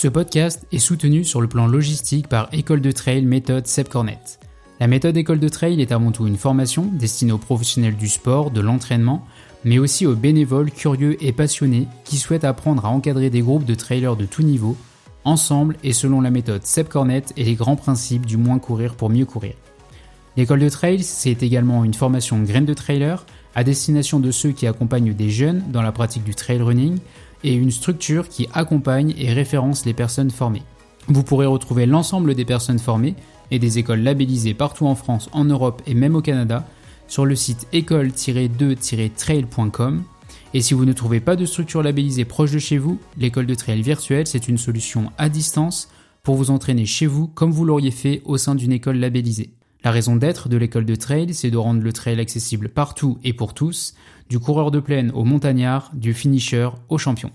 Ce podcast est soutenu sur le plan logistique par École de Trail méthode Seb Cornet. La méthode École de Trail est avant tout une formation destinée aux professionnels du sport, de l'entraînement, mais aussi aux bénévoles curieux et passionnés qui souhaitent apprendre à encadrer des groupes de trailers de tout niveau, ensemble et selon la méthode Seb Cornet et les grands principes du moins courir pour mieux courir. L'école de trail, c'est également une formation graine de trailer à destination de ceux qui accompagnent des jeunes dans la pratique du trail running et une structure qui accompagne et référence les personnes formées. Vous pourrez retrouver l'ensemble des personnes formées et des écoles labellisées partout en France, en Europe et même au Canada sur le site école-2-trail.com. Et si vous ne trouvez pas de structure labellisée proche de chez vous, l'école de trail virtuelle, c'est une solution à distance pour vous entraîner chez vous comme vous l'auriez fait au sein d'une école labellisée. La raison d'être de l'école de trail, c'est de rendre le trail accessible partout et pour tous, du coureur de plaine au montagnard, du finisher au champion.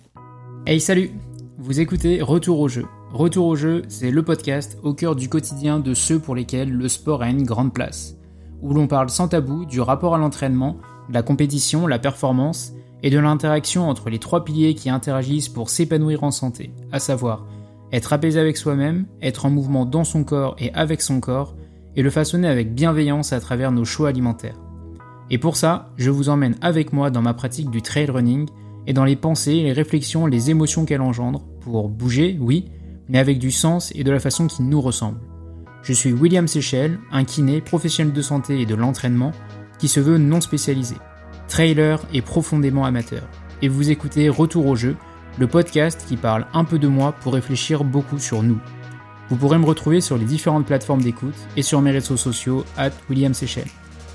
Hey salut Vous écoutez Retour au jeu. Retour au jeu, c'est le podcast au cœur du quotidien de ceux pour lesquels le sport a une grande place, où l'on parle sans tabou du rapport à l'entraînement, la compétition, la performance et de l'interaction entre les trois piliers qui interagissent pour s'épanouir en santé, à savoir être apaisé avec soi-même, être en mouvement dans son corps et avec son corps, et le façonner avec bienveillance à travers nos choix alimentaires. Et pour ça, je vous emmène avec moi dans ma pratique du trail running et dans les pensées, les réflexions, les émotions qu'elle engendre, pour bouger, oui, mais avec du sens et de la façon qui nous ressemble. Je suis William Seychelles, un kiné, professionnel de santé et de l'entraînement, qui se veut non spécialisé, trailer et profondément amateur. Et vous écoutez Retour au jeu, le podcast qui parle un peu de moi pour réfléchir beaucoup sur nous. Vous pourrez me retrouver sur les différentes plateformes d'écoute et sur mes réseaux sociaux, at William Seychelles.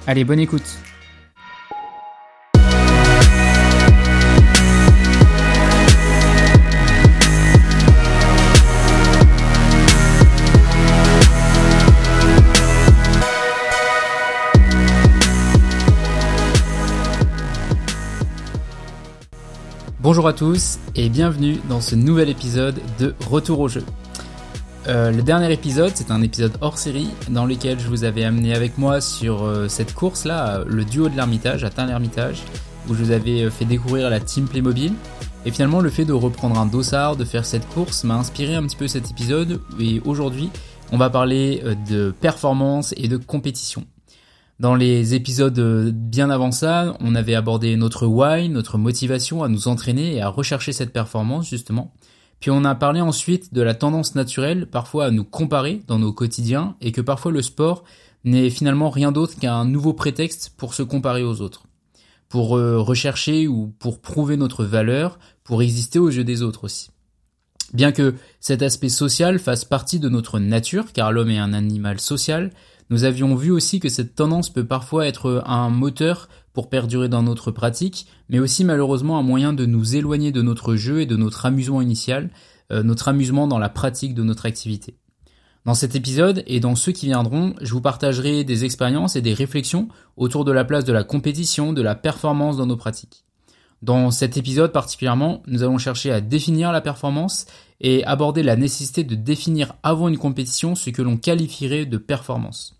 Allez, bonne écoute Bonjour à tous et bienvenue dans ce nouvel épisode de Retour au jeu. Euh, le dernier épisode, c'est un épisode hors série dans lequel je vous avais amené avec moi sur euh, cette course là, le duo de l'Ermitage, atteint l'Ermitage, où je vous avais euh, fait découvrir la team Playmobil. Et finalement, le fait de reprendre un dossard, de faire cette course, m'a inspiré un petit peu cet épisode. Et aujourd'hui, on va parler de performance et de compétition. Dans les épisodes bien avant ça, on avait abordé notre why, notre motivation à nous entraîner et à rechercher cette performance justement. Puis on a parlé ensuite de la tendance naturelle parfois à nous comparer dans nos quotidiens et que parfois le sport n'est finalement rien d'autre qu'un nouveau prétexte pour se comparer aux autres, pour euh, rechercher ou pour prouver notre valeur, pour exister aux yeux des autres aussi. Bien que cet aspect social fasse partie de notre nature, car l'homme est un animal social, nous avions vu aussi que cette tendance peut parfois être un moteur pour perdurer dans notre pratique, mais aussi malheureusement un moyen de nous éloigner de notre jeu et de notre amusement initial, euh, notre amusement dans la pratique de notre activité. Dans cet épisode et dans ceux qui viendront, je vous partagerai des expériences et des réflexions autour de la place de la compétition, de la performance dans nos pratiques. Dans cet épisode particulièrement, nous allons chercher à définir la performance et aborder la nécessité de définir avant une compétition ce que l'on qualifierait de performance.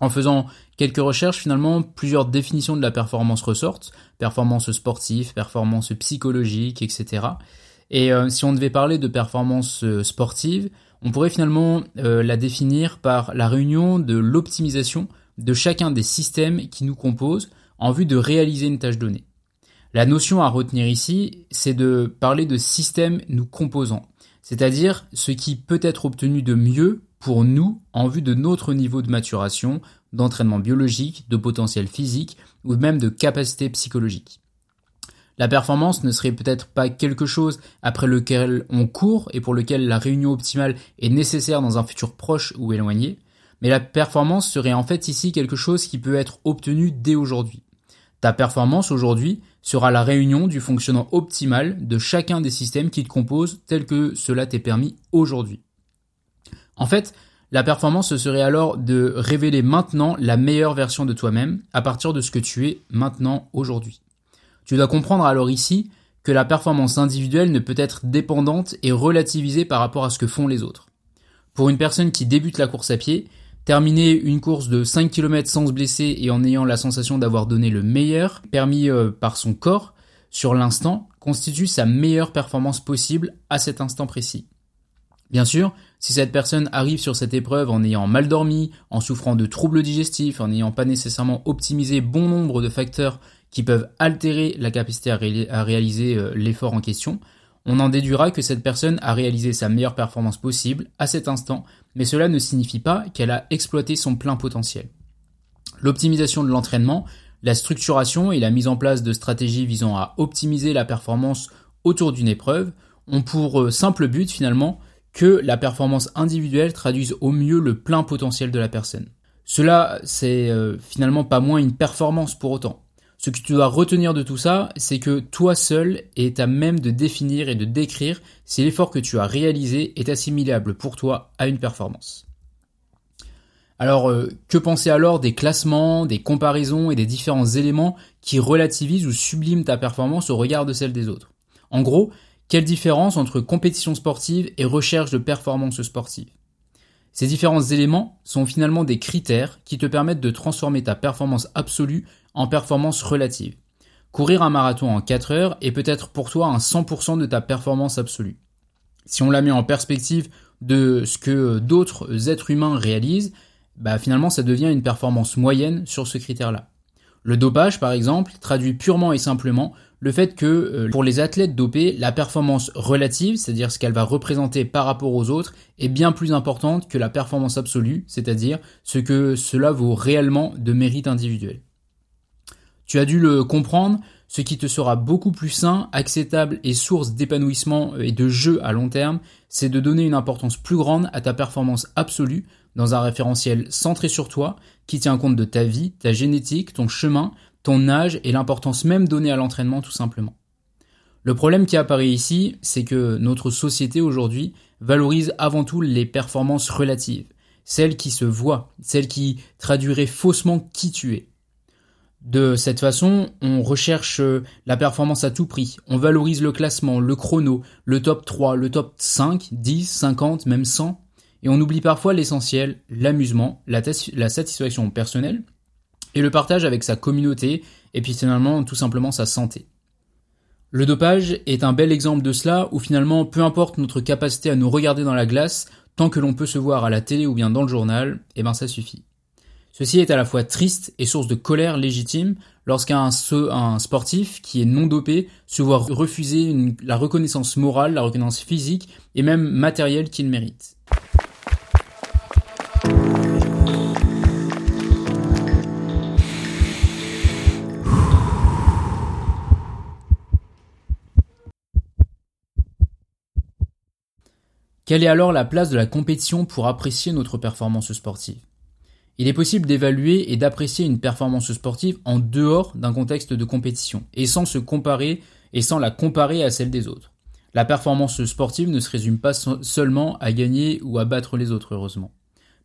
En faisant quelques recherches, finalement, plusieurs définitions de la performance ressortent. Performance sportive, performance psychologique, etc. Et euh, si on devait parler de performance euh, sportive, on pourrait finalement euh, la définir par la réunion de l'optimisation de chacun des systèmes qui nous composent en vue de réaliser une tâche donnée. La notion à retenir ici, c'est de parler de systèmes nous composants, c'est-à-dire ce qui peut être obtenu de mieux pour nous en vue de notre niveau de maturation, d'entraînement biologique, de potentiel physique ou même de capacité psychologique. La performance ne serait peut-être pas quelque chose après lequel on court et pour lequel la réunion optimale est nécessaire dans un futur proche ou éloigné, mais la performance serait en fait ici quelque chose qui peut être obtenu dès aujourd'hui. Ta performance aujourd'hui sera la réunion du fonctionnement optimal de chacun des systèmes qui te composent tel que cela t'est permis aujourd'hui. En fait, la performance serait alors de révéler maintenant la meilleure version de toi-même à partir de ce que tu es maintenant aujourd'hui. Tu dois comprendre alors ici que la performance individuelle ne peut être dépendante et relativisée par rapport à ce que font les autres. Pour une personne qui débute la course à pied, terminer une course de 5 km sans se blesser et en ayant la sensation d'avoir donné le meilleur, permis euh, par son corps, sur l'instant, constitue sa meilleure performance possible à cet instant précis. Bien sûr, si cette personne arrive sur cette épreuve en ayant mal dormi, en souffrant de troubles digestifs, en n'ayant pas nécessairement optimisé bon nombre de facteurs qui peuvent altérer la capacité à, réaliser euh, l'effort en question, on en déduira que cette personne a réalisé sa meilleure performance possible à cet instant, mais cela ne signifie pas qu'elle a exploité son plein potentiel. L'optimisation de l'entraînement, la structuration et la mise en place de stratégies visant à optimiser la performance autour d'une épreuve ont pour euh, simple but finalement que la performance individuelle traduise au mieux le plein potentiel de la personne. Cela, c'est euh, finalement pas moins une performance pour autant. Ce que tu dois retenir de tout ça, c'est que toi seul est à même de définir et de décrire si l'effort que tu as réalisé est assimilable pour toi à une performance. Alors, euh, que penser alors des classements, des comparaisons et des différents éléments qui relativisent ou subliment ta performance au regard de celle des autres? En gros, quelle différence entre compétition sportive et recherche de performance sportive Ces différents éléments sont finalement des critères qui te permettent de transformer ta performance absolue en performance relative. Courir un marathon en 4 heures est peut-être pour toi un 100% de ta performance absolue. Si on la met en perspective de ce que d'autres êtres humains réalisent, bah finalement ça devient une performance moyenne sur ce critère-là. Le dopage, par exemple, traduit purement et simplement le fait que euh, pour les athlètes dopés, la performance relative, c'est-à-dire ce qu'elle va représenter par rapport aux autres, est bien plus importante que la performance absolue, c'est-à-dire ce que cela vaut réellement de mérite individuel. Tu as dû le comprendre, ce qui te sera beaucoup plus sain, acceptable et source d'épanouissement et de jeu à long terme, c'est de donner une importance plus grande à ta performance absolue dans un référentiel centré sur toi, qui tient compte de ta vie, ta génétique, ton chemin, ton âge et l'importance même donnée à l'entraînement tout simplement. Le problème qui apparaît ici, c'est que notre société aujourd'hui valorise avant tout les performances relatives, celles qui se voient, celles qui traduiraient faussement qui tu es. De cette façon, on recherche la performance à tout prix, on valorise le classement, le chrono, le top 3, le top 5, 10, 50, même 100, et on oublie parfois l'essentiel, l'amusement, la, la satisfaction personnelle, et le partage avec sa communauté, et puis finalement tout simplement sa santé. Le dopage est un bel exemple de cela, où finalement peu importe notre capacité à nous regarder dans la glace, tant que l'on peut se voir à la télé ou bien dans le journal, eh ben ça suffit. Ceci est à la fois triste et source de colère légitime lorsqu'un un sportif qui est non dopé se voit refuser la reconnaissance morale, la reconnaissance physique et même matérielle qu'il mérite. Quelle est alors la place de la compétition pour apprécier notre performance sportive? Il est possible d'évaluer et d'apprécier une performance sportive en dehors d'un contexte de compétition et sans se comparer et sans la comparer à celle des autres. La performance sportive ne se résume pas seulement à gagner ou à battre les autres, heureusement.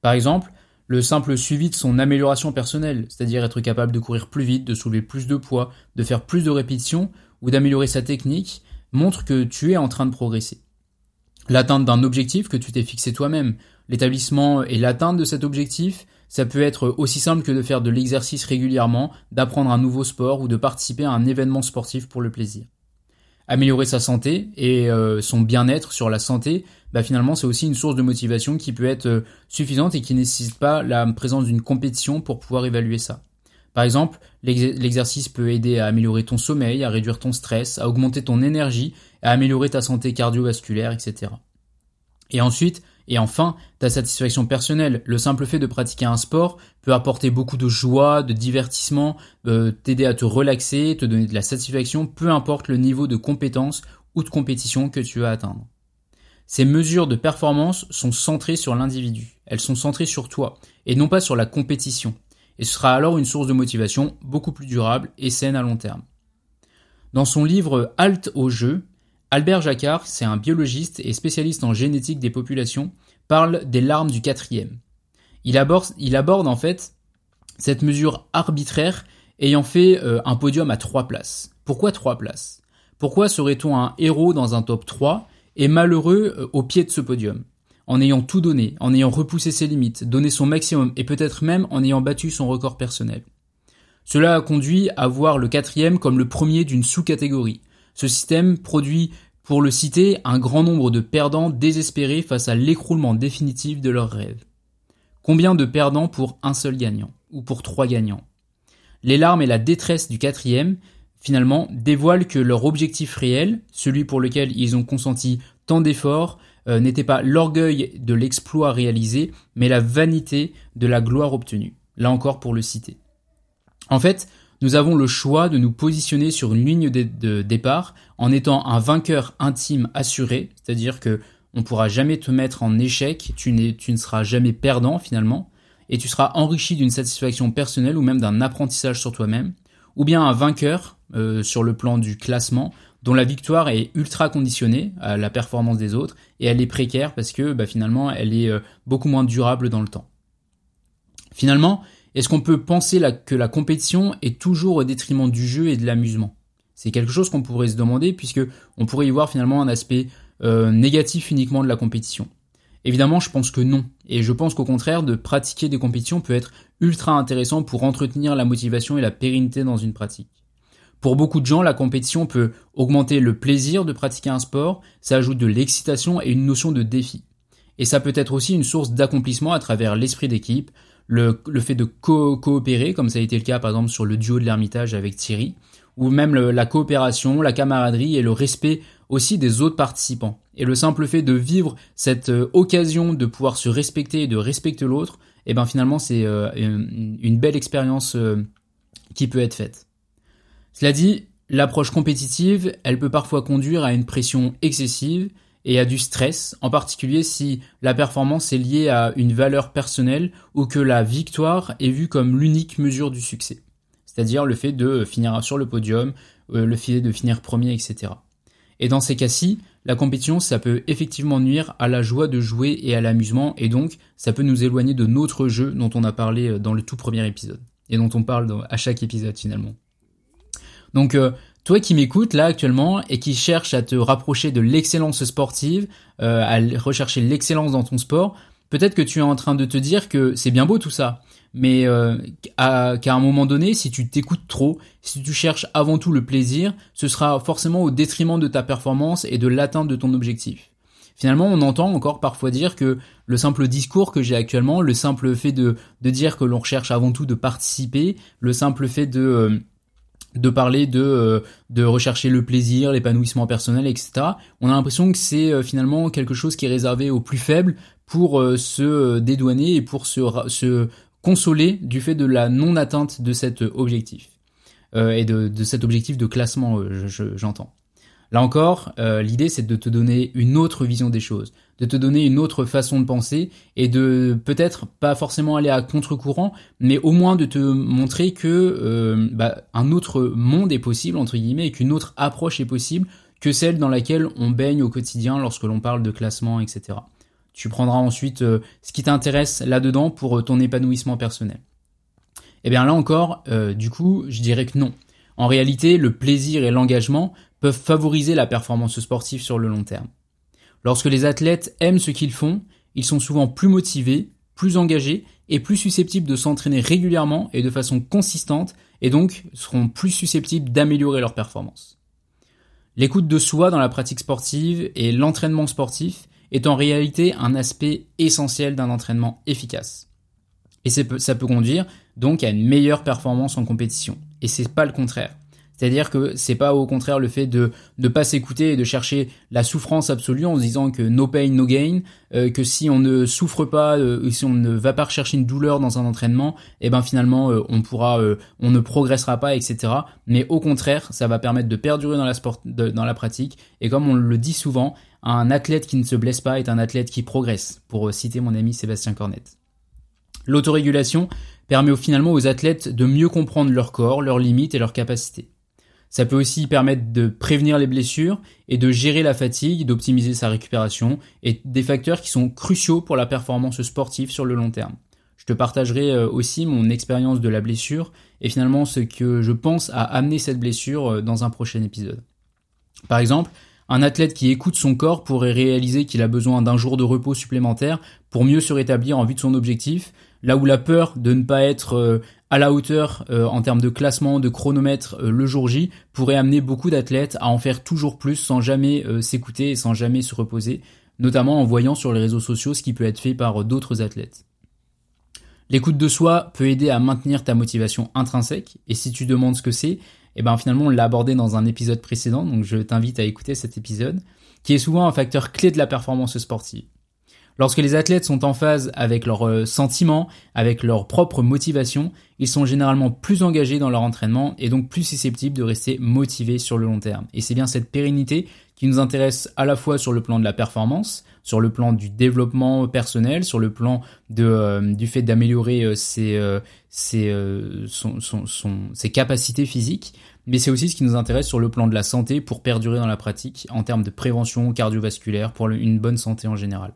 Par exemple, le simple suivi de son amélioration personnelle, c'est-à-dire être capable de courir plus vite, de soulever plus de poids, de faire plus de répétitions ou d'améliorer sa technique, montre que tu es en train de progresser l'atteinte d'un objectif que tu t'es fixé toi-même. L'établissement et l'atteinte de cet objectif, ça peut être aussi simple que de faire de l'exercice régulièrement, d'apprendre un nouveau sport ou de participer à un événement sportif pour le plaisir. Améliorer sa santé et euh, son bien-être sur la santé, bah finalement c'est aussi une source de motivation qui peut être euh, suffisante et qui ne nécessite pas la présence d'une compétition pour pouvoir évaluer ça. Par exemple, l'exercice peut aider à améliorer ton sommeil, à réduire ton stress, à augmenter ton énergie, à améliorer ta santé cardiovasculaire, etc. Et ensuite, et enfin, ta satisfaction personnelle. Le simple fait de pratiquer un sport peut apporter beaucoup de joie, de divertissement, euh, t'aider à te relaxer, te donner de la satisfaction, peu importe le niveau de compétence ou de compétition que tu vas atteindre. Ces mesures de performance sont centrées sur l'individu. Elles sont centrées sur toi, et non pas sur la compétition et ce sera alors une source de motivation beaucoup plus durable et saine à long terme. Dans son livre Halte au jeu, Albert Jacquard, c'est un biologiste et spécialiste en génétique des populations, parle des larmes du quatrième. Il aborde, en fait cette mesure arbitraire ayant fait euh, un podium à trois places. Pourquoi trois places? Pourquoi serait-on un héros dans un top 3 et malheureux euh, au pied de ce podium? En ayant tout donné, en ayant repoussé ses limites, donné son maximum et peut-être même en ayant battu son record personnel. Cela a conduit à voir le quatrième comme le premier d'une sous-catégorie. Ce système produit, pour le citer, un grand nombre de perdants désespérés face à l'écroulement définitif de leurs rêves. Combien de perdants pour un seul gagnant Ou pour trois gagnants? Les larmes et la détresse du quatrième, finalement, dévoilent que leur objectif réel, celui pour lequel ils ont consenti tant d'efforts, euh, n'était pas l'orgueil de l'exploit réalisé, mais la vanité de la gloire obtenue. Là encore pour le citer. En fait, nous avons le choix de nous positionner sur une ligne de, départ en étant un vainqueur intime assuré, c'est-à-dire que on pourra jamais te mettre en échec, tu, ne seras jamais perdant finalement, et tu seras enrichi d'une satisfaction personnelle ou même d'un apprentissage sur toi-même, ou bien un vainqueur euh, sur le plan du classement, dont la victoire est ultra conditionnée à la performance des autres, et elle est précaire parce que bah, finalement elle est euh, beaucoup moins durable dans le temps. Finalement, est-ce qu'on peut penser que la compétition est toujours au détriment du jeu et de l'amusement? C'est quelque chose qu'on pourrait se demander puisque on pourrait y voir finalement un aspect euh, négatif uniquement de la compétition. Évidemment, je pense que non. Et je pense qu'au contraire, de pratiquer des compétitions peut être ultra intéressant pour entretenir la motivation et la pérennité dans une pratique. Pour beaucoup de gens, la compétition peut augmenter le plaisir de pratiquer un sport, ça ajoute de l'excitation et une notion de défi. Et ça peut être aussi une source d'accomplissement à travers l'esprit d'équipe, le, fait de coopérer, comme ça a été le cas par exemple sur le duo de l'Ermitage avec Thierry, ou même la coopération, la camaraderie et le respect aussi des autres participants. Et le simple fait de vivre cette euh, occasion de pouvoir se respecter et de respecter l'autre, et eh ben finalement c'est euh, une, belle expérience euh, qui peut être faite. Cela dit, l'approche compétitive, elle peut parfois conduire à une pression excessive et à du stress, en particulier si la performance est liée à une valeur personnelle ou que la victoire est vue comme l'unique mesure du succès. C'est-à-dire le fait de finir sur le podium, euh, le fait de finir premier, etc. Et dans ces cas-ci, la compétition, ça peut effectivement nuire à la joie de jouer et à l'amusement, et donc ça peut nous éloigner de notre jeu dont on a parlé euh, dans le tout premier épisode, et dont on parle à chaque épisode finalement. Donc euh, toi qui m'écoutes là actuellement et qui cherches à te rapprocher de l'excellence sportive, euh, à rechercher l'excellence dans ton sport, peut-être que tu es en train de te dire que c'est bien beau tout ça, mais euh, qu'à un moment donné, si tu t'écoutes trop, si tu cherches avant tout le plaisir, ce sera forcément au détriment de ta performance et de l'atteinte de ton objectif. Finalement, on entend encore parfois dire que le simple discours que j'ai actuellement, le simple fait de, de dire que l'on recherche avant tout de participer, le simple fait de... Euh, de parler de euh, de rechercher le plaisir, l'épanouissement personnel, etc. On a l'impression que c'est euh, finalement quelque chose qui est réservé aux plus faibles pour euh, se dédouaner et pour se, se consoler du fait de la non atteinte de cet objectif et de, de cet objectif de classement, j'entends. Là encore, euh, l'idée c'est de te donner une autre vision des choses, de te donner une autre façon de penser et de peut-être pas forcément aller à contre-courant, mais au moins de te montrer que euh, bah, un autre monde est possible entre guillemets et qu'une autre approche est possible que celle dans laquelle on baigne au quotidien lorsque l'on parle de classement, etc. Tu prendras ensuite euh, ce qui t'intéresse là-dedans pour ton épanouissement personnel. Eh bien là encore, du coup, je dirais que non. En réalité, le plaisir et l'engagement peuvent favoriser la performance sportive sur le long terme. Lorsque les athlètes aiment ce qu'ils font, ils sont souvent plus motivés, plus engagés et plus susceptibles de s'entraîner régulièrement et de façon consistante et donc seront plus susceptibles d'améliorer leur performance. L'écoute de soi dans la pratique sportive et l'entraînement sportif est en réalité un aspect essentiel d'un entraînement efficace. Et ça peut conduire donc à une meilleure performance en compétition. Et c'est pas le contraire. C'est-à-dire que c'est pas au contraire le fait de ne pas s'écouter et de chercher la souffrance absolue en se disant que no pain no gain, euh, que si on ne souffre pas, euh, si on ne va pas rechercher une douleur dans un entraînement, et eh ben finalement euh, on pourra, on ne progressera pas, etc. Mais au contraire, ça va permettre de perdurer dans la sport, dans la pratique. Et comme on le dit souvent, un athlète qui ne se blesse pas est un athlète qui progresse. Pour citer mon ami Sébastien Cornette. L'autorégulation permet finalement aux athlètes de mieux comprendre leur corps, leurs limites et leurs capacités. Ça peut aussi permettre de prévenir les blessures et de gérer la fatigue, d'optimiser sa récupération et des facteurs qui sont cruciaux pour la performance sportive sur le long terme. Je te partagerai euh, aussi mon expérience de la blessure et finalement ce que je pense à amener cette blessure euh, dans un prochain épisode. Par exemple, Un athlète qui écoute son corps pourrait réaliser qu'il a besoin d'un jour de repos supplémentaire pour mieux se rétablir en vue de son objectif, là où la peur de ne pas être euh, à la hauteur euh, en termes de classement, de chronomètre euh, le jour J pourrait amener beaucoup d'athlètes à en faire toujours plus sans jamais s'écouter et sans jamais se reposer, notamment en voyant sur les réseaux sociaux ce qui peut être fait par d'autres athlètes. L'écoute de soi peut aider à maintenir ta motivation intrinsèque, et si tu demandes ce que c'est, eh ben finalement on l'a abordé dans un épisode précédent, donc je t'invite à écouter cet épisode, qui est souvent un facteur clé de la performance sportive. Lorsque les athlètes sont en phase avec leurs euh, sentiments, avec leur propre motivation, ils sont généralement plus engagés dans leur entraînement et donc plus susceptibles de rester motivés sur le long terme. Et c'est bien cette pérennité qui nous intéresse à la fois sur le plan de la performance, sur le plan du développement personnel, sur le plan euh, du fait d'améliorer euh, ses capacités physiques, mais c'est aussi ce qui nous intéresse sur le plan de la santé pour perdurer dans la pratique en termes de prévention cardiovasculaire pour une bonne santé en général.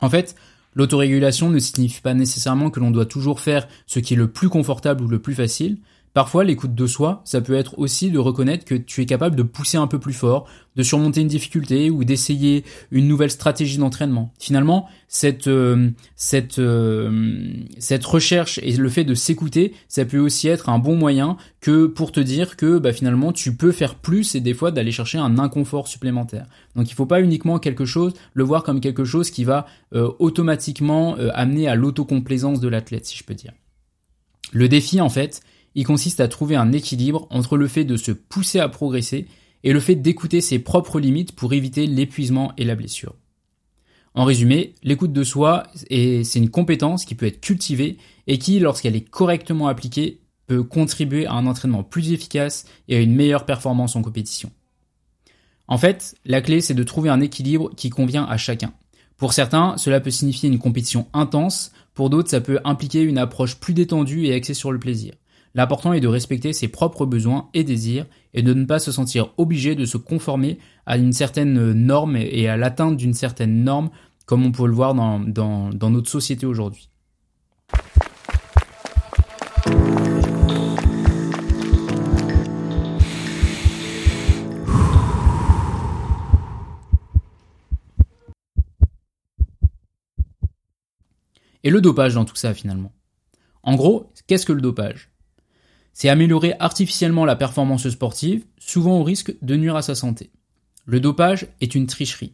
En fait, l'autorégulation ne signifie pas nécessairement que l'on doit toujours faire ce qui est le plus confortable ou le plus facile, Parfois, l'écoute de soi, ça peut être aussi de reconnaître que tu es capable de pousser un peu plus fort, de surmonter une difficulté ou d'essayer une nouvelle stratégie d'entraînement. Finalement, cette euh, euh, cette recherche et le fait de s'écouter, ça peut aussi être un bon moyen que pour te dire que bah, finalement tu peux faire plus et des fois d'aller chercher un inconfort supplémentaire. Donc il faut pas uniquement quelque chose le voir comme quelque chose qui va euh, automatiquement amener à l'autocomplaisance de l'athlète, si je peux dire. Le défi en fait, il consiste à trouver un équilibre entre le fait de se pousser à progresser et le fait d'écouter ses propres limites pour éviter l'épuisement et la blessure. En résumé, l'écoute de soi, c'est une compétence qui peut être cultivée et qui, lorsqu'elle est correctement appliquée, peut contribuer à un entraînement plus efficace et à une meilleure performance en compétition. En fait, la clé, c'est de trouver un équilibre qui convient à chacun. Pour certains, cela peut signifier une compétition intense, pour d'autres, ça peut impliquer une approche plus détendue et axée sur le plaisir. L'important est de respecter ses propres besoins et désirs et de ne pas se sentir obligé de se conformer à une certaine norme et à l'atteinte d'une certaine norme comme on peut le voir dans, dans notre société aujourd'hui. Et le dopage dans tout ça finalement? En gros, qu'est-ce que le dopage? C'est améliorer artificiellement la performance sportive, souvent au risque de nuire à sa santé. Le dopage est une tricherie.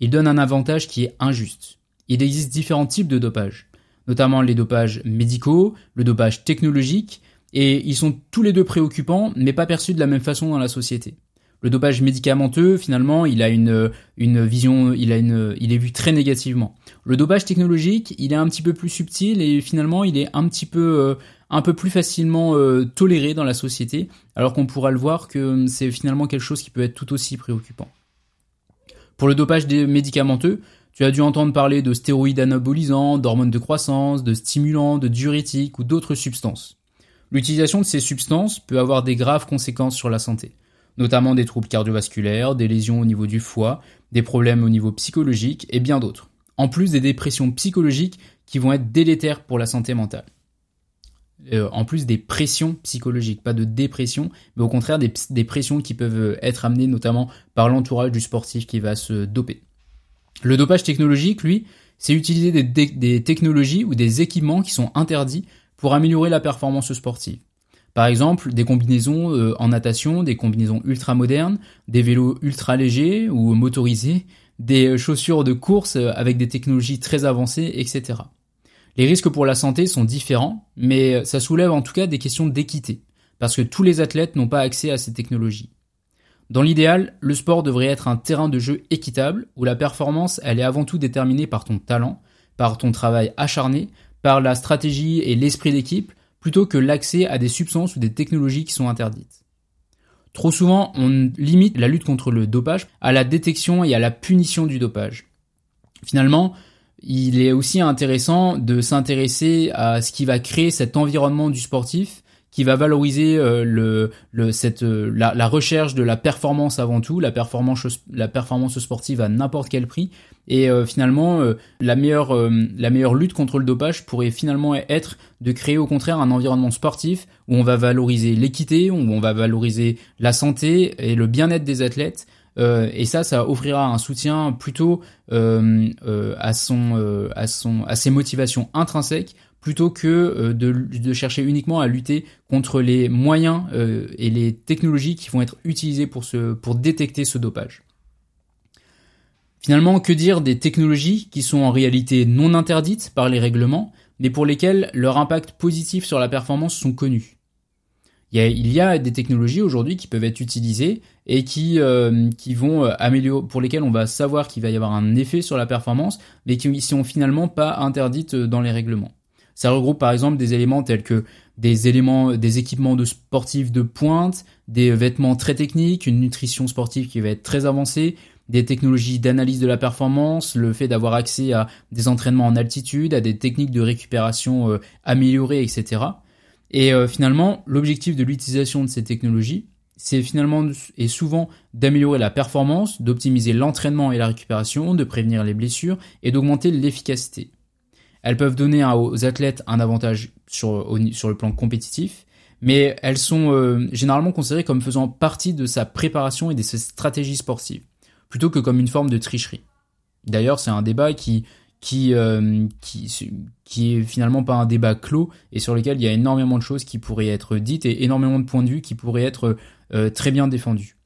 Il donne un avantage qui est injuste. Il existe différents types de dopage, notamment les dopages médicaux, le dopage technologique, et ils sont tous les deux préoccupants, mais pas perçus de la même façon dans la société. Le dopage médicamenteux, finalement, il a une, une vision, il a une, il est vu très négativement. Le dopage technologique, il est un petit peu plus subtil et finalement, il est un petit peu, euh, un peu plus facilement euh, toléré dans la société, alors qu'on pourra le voir que c'est finalement quelque chose qui peut être tout aussi préoccupant. Pour le dopage des médicamenteux, tu as dû entendre parler de stéroïdes anabolisants, d'hormones de croissance, de stimulants, de diurétiques ou d'autres substances. L'utilisation de ces substances peut avoir des graves conséquences sur la santé notamment des troubles cardiovasculaires, des lésions au niveau du foie, des problèmes au niveau psychologique et bien d'autres. En plus des dépressions psychologiques qui vont être délétères pour la santé mentale. Euh, en plus des pressions psychologiques, pas de dépression, mais au contraire des, pressions qui peuvent être amenées notamment par l'entourage du sportif qui va se doper. Le dopage technologique, lui, c'est utiliser des technologies ou des équipements qui sont interdits pour améliorer la performance sportive. Par exemple, des combinaisons euh, en natation, des combinaisons ultra modernes, des vélos ultra légers ou motorisés, des euh, chaussures de course euh, avec des technologies très avancées, etc. Les risques pour la santé sont différents, mais ça soulève en tout cas des questions d'équité, parce que tous les athlètes n'ont pas accès à ces technologies. Dans l'idéal, le sport devrait être un terrain de jeu équitable, où la performance, elle est avant tout déterminée par ton talent, par ton travail acharné, par la stratégie et l'esprit d'équipe, plutôt que l'accès à des substances ou des technologies qui sont interdites. Trop souvent, on limite la lutte contre le dopage à la détection et à la punition du dopage. Finalement, il est aussi intéressant de s'intéresser à ce qui va créer cet environnement du sportif qui va valoriser euh, euh, la, recherche de la performance avant tout, la performance sportive à n'importe quel prix et euh, finalement la meilleure la meilleure lutte contre le dopage pourrait finalement être de créer au contraire un environnement sportif où on va valoriser l'équité, où on va valoriser la santé et le bien-être des athlètes et ça, ça offrira un soutien plutôt à son, à son, à ses motivations intrinsèques plutôt que de, de, chercher uniquement à lutter contre les moyens et les technologies qui vont être utilisées pour, ce, pour détecter ce dopage. Finalement, que dire des technologies qui sont en réalité non interdites par les règlements, mais pour lesquelles leur impact positif sur la performance sont connus? Il y, a, des technologies aujourd'hui qui peuvent être utilisées et qui, euh, qui vont euh, améliorer, pour lesquelles on va savoir qu'il va y avoir un effet sur la performance, mais qui ne sont finalement pas interdites dans les règlements. Ça regroupe par exemple des éléments tels que des éléments, des équipements de sportifs de pointe, des vêtements très techniques, une nutrition sportive qui va être très avancée, des technologies d'analyse de la performance, le fait d'avoir accès à des entraînements en altitude, à des techniques de récupération euh, améliorées, etc. Et euh, finalement, l'objectif de l'utilisation de ces technologies, c'est finalement et souvent d'améliorer la performance, d'optimiser l'entraînement et la récupération, de prévenir les blessures et d'augmenter l'efficacité. Elles peuvent donner aux athlètes un avantage sur, le plan compétitif, mais elles sont euh, généralement considérées comme faisant partie de sa préparation et de ses stratégies sportives plutôt que comme une forme de tricherie. D'ailleurs, c'est un débat qui qui, euh, qui, qui est finalement pas un débat clos et sur lequel il y a énormément de choses qui pourraient être dites et énormément de points de vue qui pourraient être euh, très bien défendus.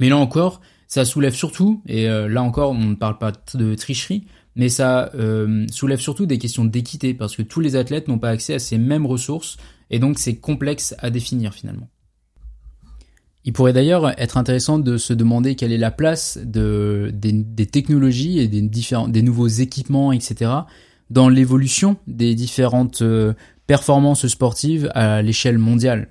Mais là encore, ça soulève surtout, et euh, là encore on ne parle pas de tricherie, mais ça soulève surtout des questions d'équité parce que tous les athlètes n'ont pas accès à ces mêmes ressources et donc c'est complexe à définir finalement. Il pourrait d'ailleurs être intéressant de se demander quelle est la place de, des, technologies et des, différents, des nouveaux équipements, etc., dans l'évolution des différentes euh, performances sportives à l'échelle mondiale.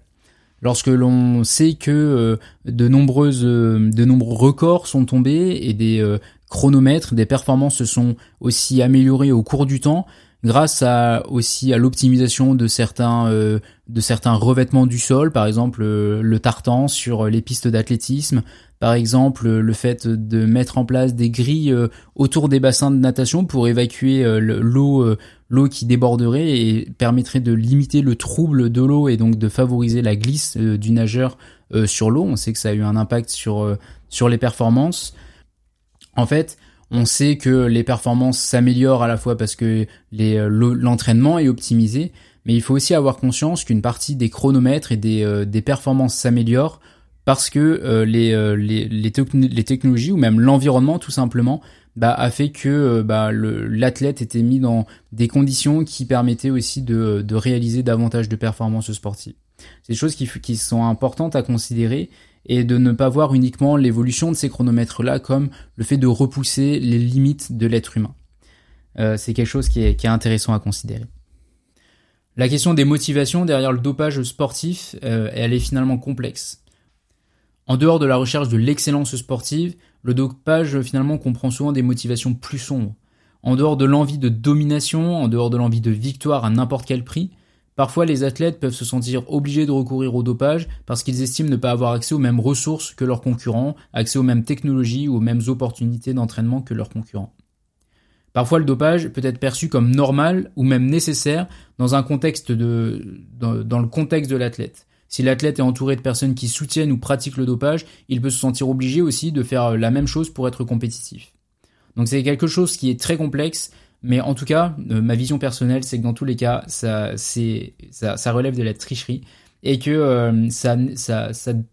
Lorsque l'on sait que euh, de nombreuses, euh, de nombreux records sont tombés et des chronomètres, des performances se sont aussi améliorées au cours du temps, grâce à aussi à l'optimisation de certains euh, de certains revêtements du sol, par exemple euh, le tartan sur les pistes d'athlétisme, par exemple le fait de mettre en place des grilles euh, autour des bassins de natation pour évacuer l'eau l'eau qui déborderait et permettrait de limiter le trouble de l'eau et donc de favoriser la glisse du nageur sur l'eau. On sait que ça a eu un impact sur sur les performances. En fait, on sait que les performances s'améliorent à la fois parce que euh, l'entraînement est optimisé, mais il faut aussi avoir conscience qu'une partie des chronomètres et des, euh, performances s'améliorent parce que euh, les, technologies ou même l'environnement tout simplement bah, a fait que bah, l'athlète était mis dans des conditions qui permettaient aussi de, réaliser davantage de performances sportives. C'est des choses qui sont importantes à considérer et de ne pas voir uniquement l'évolution de ces chronomètres-là comme le fait de repousser les limites de l'être humain. Euh, c'est quelque chose qui est, intéressant à considérer. La question des motivations derrière le dopage sportif, euh, elle est finalement complexe. En dehors de la recherche de l'excellence sportive, le dopage finalement comprend souvent des motivations plus sombres. En dehors de l'envie de domination, en dehors de l'envie de victoire à n'importe quel prix, Parfois, les athlètes peuvent se sentir obligés de recourir au dopage parce qu'ils estiment ne pas avoir accès aux mêmes ressources que leurs concurrents, accès aux mêmes technologies ou aux mêmes opportunités d'entraînement que leurs concurrents. Parfois, le dopage peut être perçu comme normal ou même nécessaire dans un contexte de, dans, le contexte de l'athlète. Si l'athlète est entouré de personnes qui soutiennent ou pratiquent le dopage, il peut se sentir obligé aussi de faire la même chose pour être compétitif. Donc c'est quelque chose qui est très complexe, mais en tout cas, euh, ma vision personnelle, c'est que dans tous les cas, ça, relève de la tricherie et que euh, ça,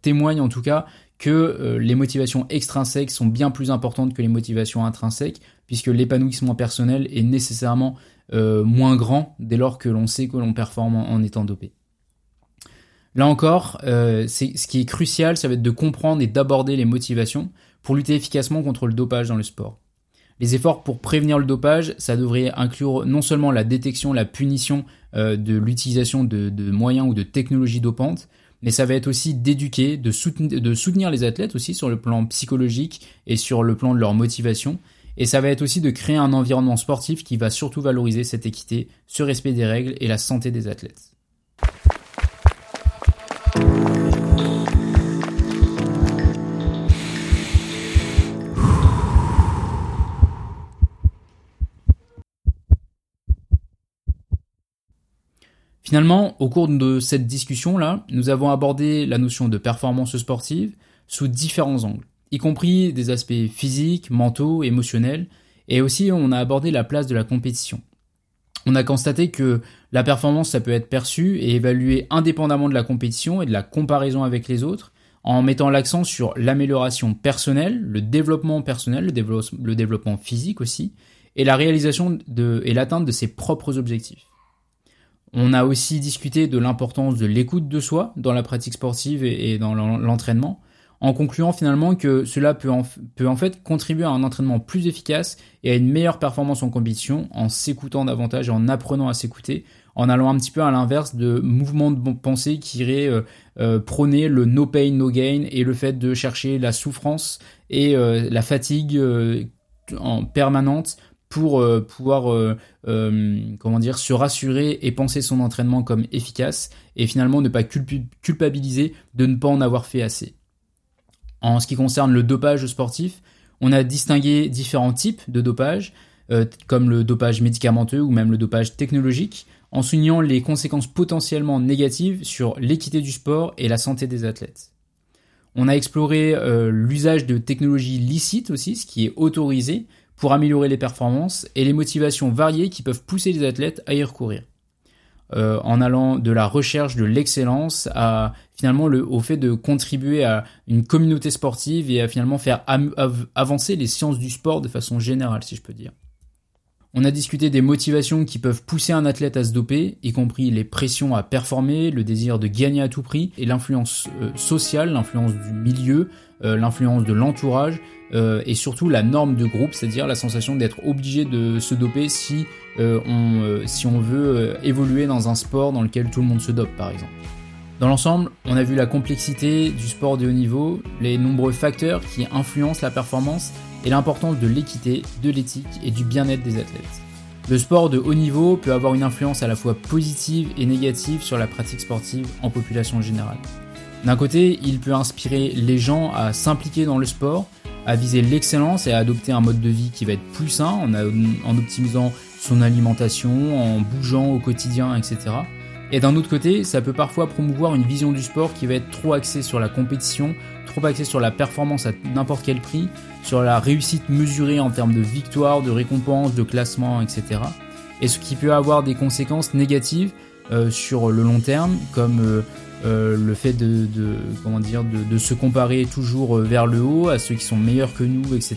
témoigne en tout cas que euh, les motivations extrinsèques sont bien plus importantes que les motivations intrinsèques, puisque l'épanouissement personnel est nécessairement moins grand dès lors que l'on sait que l'on performe en, étant dopé. Là encore, ce qui est crucial, ça va être de comprendre et d'aborder les motivations pour lutter efficacement contre le dopage dans le sport. Les efforts pour prévenir le dopage, ça devrait inclure non seulement la détection, la punition euh, de l'utilisation de, moyens ou de technologies dopantes, mais ça va être aussi d'éduquer, de soutenir, de soutenir les athlètes aussi sur le plan psychologique et sur le plan de leur motivation. Et ça va être aussi de créer un environnement sportif qui va surtout valoriser cette équité, ce respect des règles et la santé des athlètes. Finalement, au cours de cette discussion-là, nous avons abordé la notion de performance sportive sous différents angles. y compris des aspects physiques, mentaux, émotionnels, et aussi on a abordé la place de la compétition. On a constaté que la performance, ça peut être perçu et évalué indépendamment de la compétition et de la comparaison avec les autres, en mettant l'accent sur l'amélioration personnelle, le développement personnel, le, développement physique aussi, et la réalisation de, et l'atteinte de ses propres objectifs. On a aussi discuté de l'importance de l'écoute de soi dans la pratique sportive et dans l'entraînement, en concluant finalement que cela peut en, fait contribuer à un entraînement plus efficace et à une meilleure performance en compétition en s'écoutant davantage et en apprenant à s'écouter, en allant un petit peu à l'inverse de mouvements de pensée qui iraient euh, euh, prôner le no pain, no gain et le fait de chercher la souffrance et euh, la fatigue en permanente pour pouvoir comment dire se rassurer et penser son entraînement comme efficace et finalement ne pas culpabiliser de ne pas en avoir fait assez. En ce qui concerne le dopage sportif, on a distingué différents types de dopage, euh, comme le dopage médicamenteux ou même le dopage technologique, en soulignant les conséquences potentiellement négatives sur l'équité du sport et la santé des athlètes. On a exploré euh, l'usage de technologies licites aussi, ce qui est autorisé pour améliorer les performances, et les motivations variées qui peuvent pousser les athlètes à y recourir. Euh, en allant de la recherche de l'excellence à finalement le, au fait de contribuer à une communauté sportive et à finalement faire avancer les sciences du sport de façon générale, si je peux dire. On a discuté des motivations qui peuvent pousser un athlète à se doper, y compris les pressions à performer, le désir de gagner à tout prix, et l'influence euh, sociale, l'influence du milieu, euh, l'influence de l'entourage, euh, et surtout la norme de groupe, c'est-à-dire la sensation d'être obligé de se doper si, on, si on veut évoluer dans un sport dans lequel tout le monde se dope par exemple. Dans l'ensemble, on a vu la complexité du sport de haut niveau, les nombreux facteurs qui influencent la performance et l'importance de l'équité, de l'éthique et du bien-être des athlètes. Le sport de haut niveau peut avoir une influence à la fois positive et négative sur la pratique sportive en population générale. D'un côté, il peut inspirer les gens à s'impliquer dans le sport, à viser l'excellence et à adopter un mode de vie qui va être plus sain en, en optimisant son alimentation, en bougeant au quotidien, etc. Et d'un autre côté, ça peut parfois promouvoir une vision du sport qui va être trop axée sur la compétition, trop axée sur la performance à n'importe quel prix, sur la réussite mesurée en termes de victoire, de récompense, de classement, etc. Et ce qui peut avoir des conséquences négatives euh, sur le long terme, comme euh, euh, le fait de, comment dire de, se comparer toujours euh, vers le haut à ceux qui sont meilleurs que nous, etc.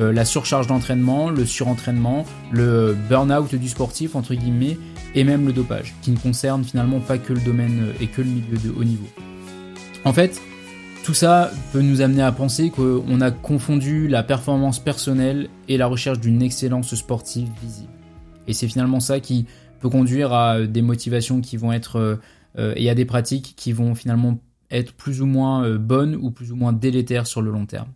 Euh, la surcharge d'entraînement, le surentraînement, le burn-out du sportif entre guillemets, et même le dopage, qui ne concerne finalement pas que le domaine et que le milieu de haut niveau. En fait, tout ça peut nous amener à penser qu'on a confondu la performance personnelle et la recherche d'une excellence sportive visible. Et c'est finalement ça qui peut conduire à des motivations qui vont être euh, et a des pratiques qui vont finalement être plus ou moins euh, bonnes ou plus ou moins délétères sur le long terme.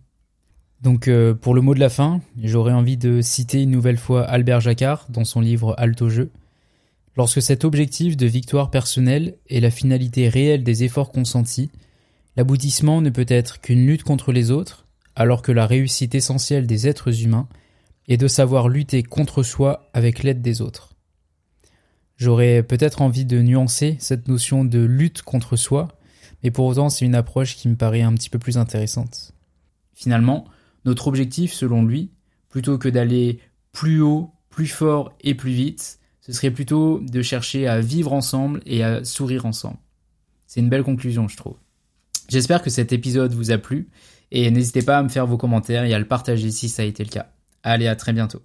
Donc euh, pour le mot de la fin, j'aurais envie de citer une nouvelle fois Albert Jacquard dans son livre Alto Jeu. Lorsque cet objectif de victoire personnelle est la finalité réelle des efforts consentis, l'aboutissement ne peut être qu'une lutte contre les autres, alors que la réussite essentielle des êtres humains est de savoir lutter contre soi avec l'aide des autres. J'aurais peut-être envie de nuancer cette notion de lutte contre soi, mais pour autant c'est une approche qui me paraît un petit peu plus intéressante. Finalement, notre objectif, selon lui, plutôt que d'aller plus haut, plus fort et plus vite, ce serait plutôt de chercher à vivre ensemble et à sourire ensemble. C'est une belle conclusion, je trouve. J'espère que cet épisode vous a plu et n'hésitez pas à me faire vos commentaires et à le partager si ça a été le cas. Allez, à très bientôt.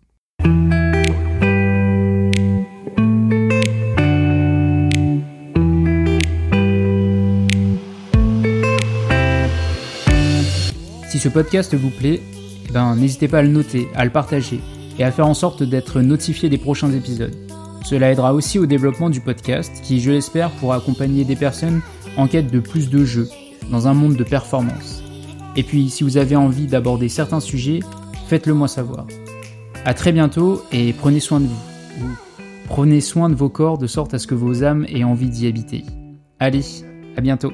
Si ce podcast vous plaît, ben, n'hésitez pas à le noter, à le partager et à faire en sorte d'être notifié des prochains épisodes. Cela aidera aussi au développement du podcast qui, je l'espère, pourra accompagner des personnes en quête de plus de jeux dans un monde de performance. Et puis, si vous avez envie d'aborder certains sujets, faites-le moi savoir. À très bientôt et prenez soin de vous. Prenez soin de vos corps de sorte à ce que vos âmes aient envie d'y habiter. Allez, à bientôt.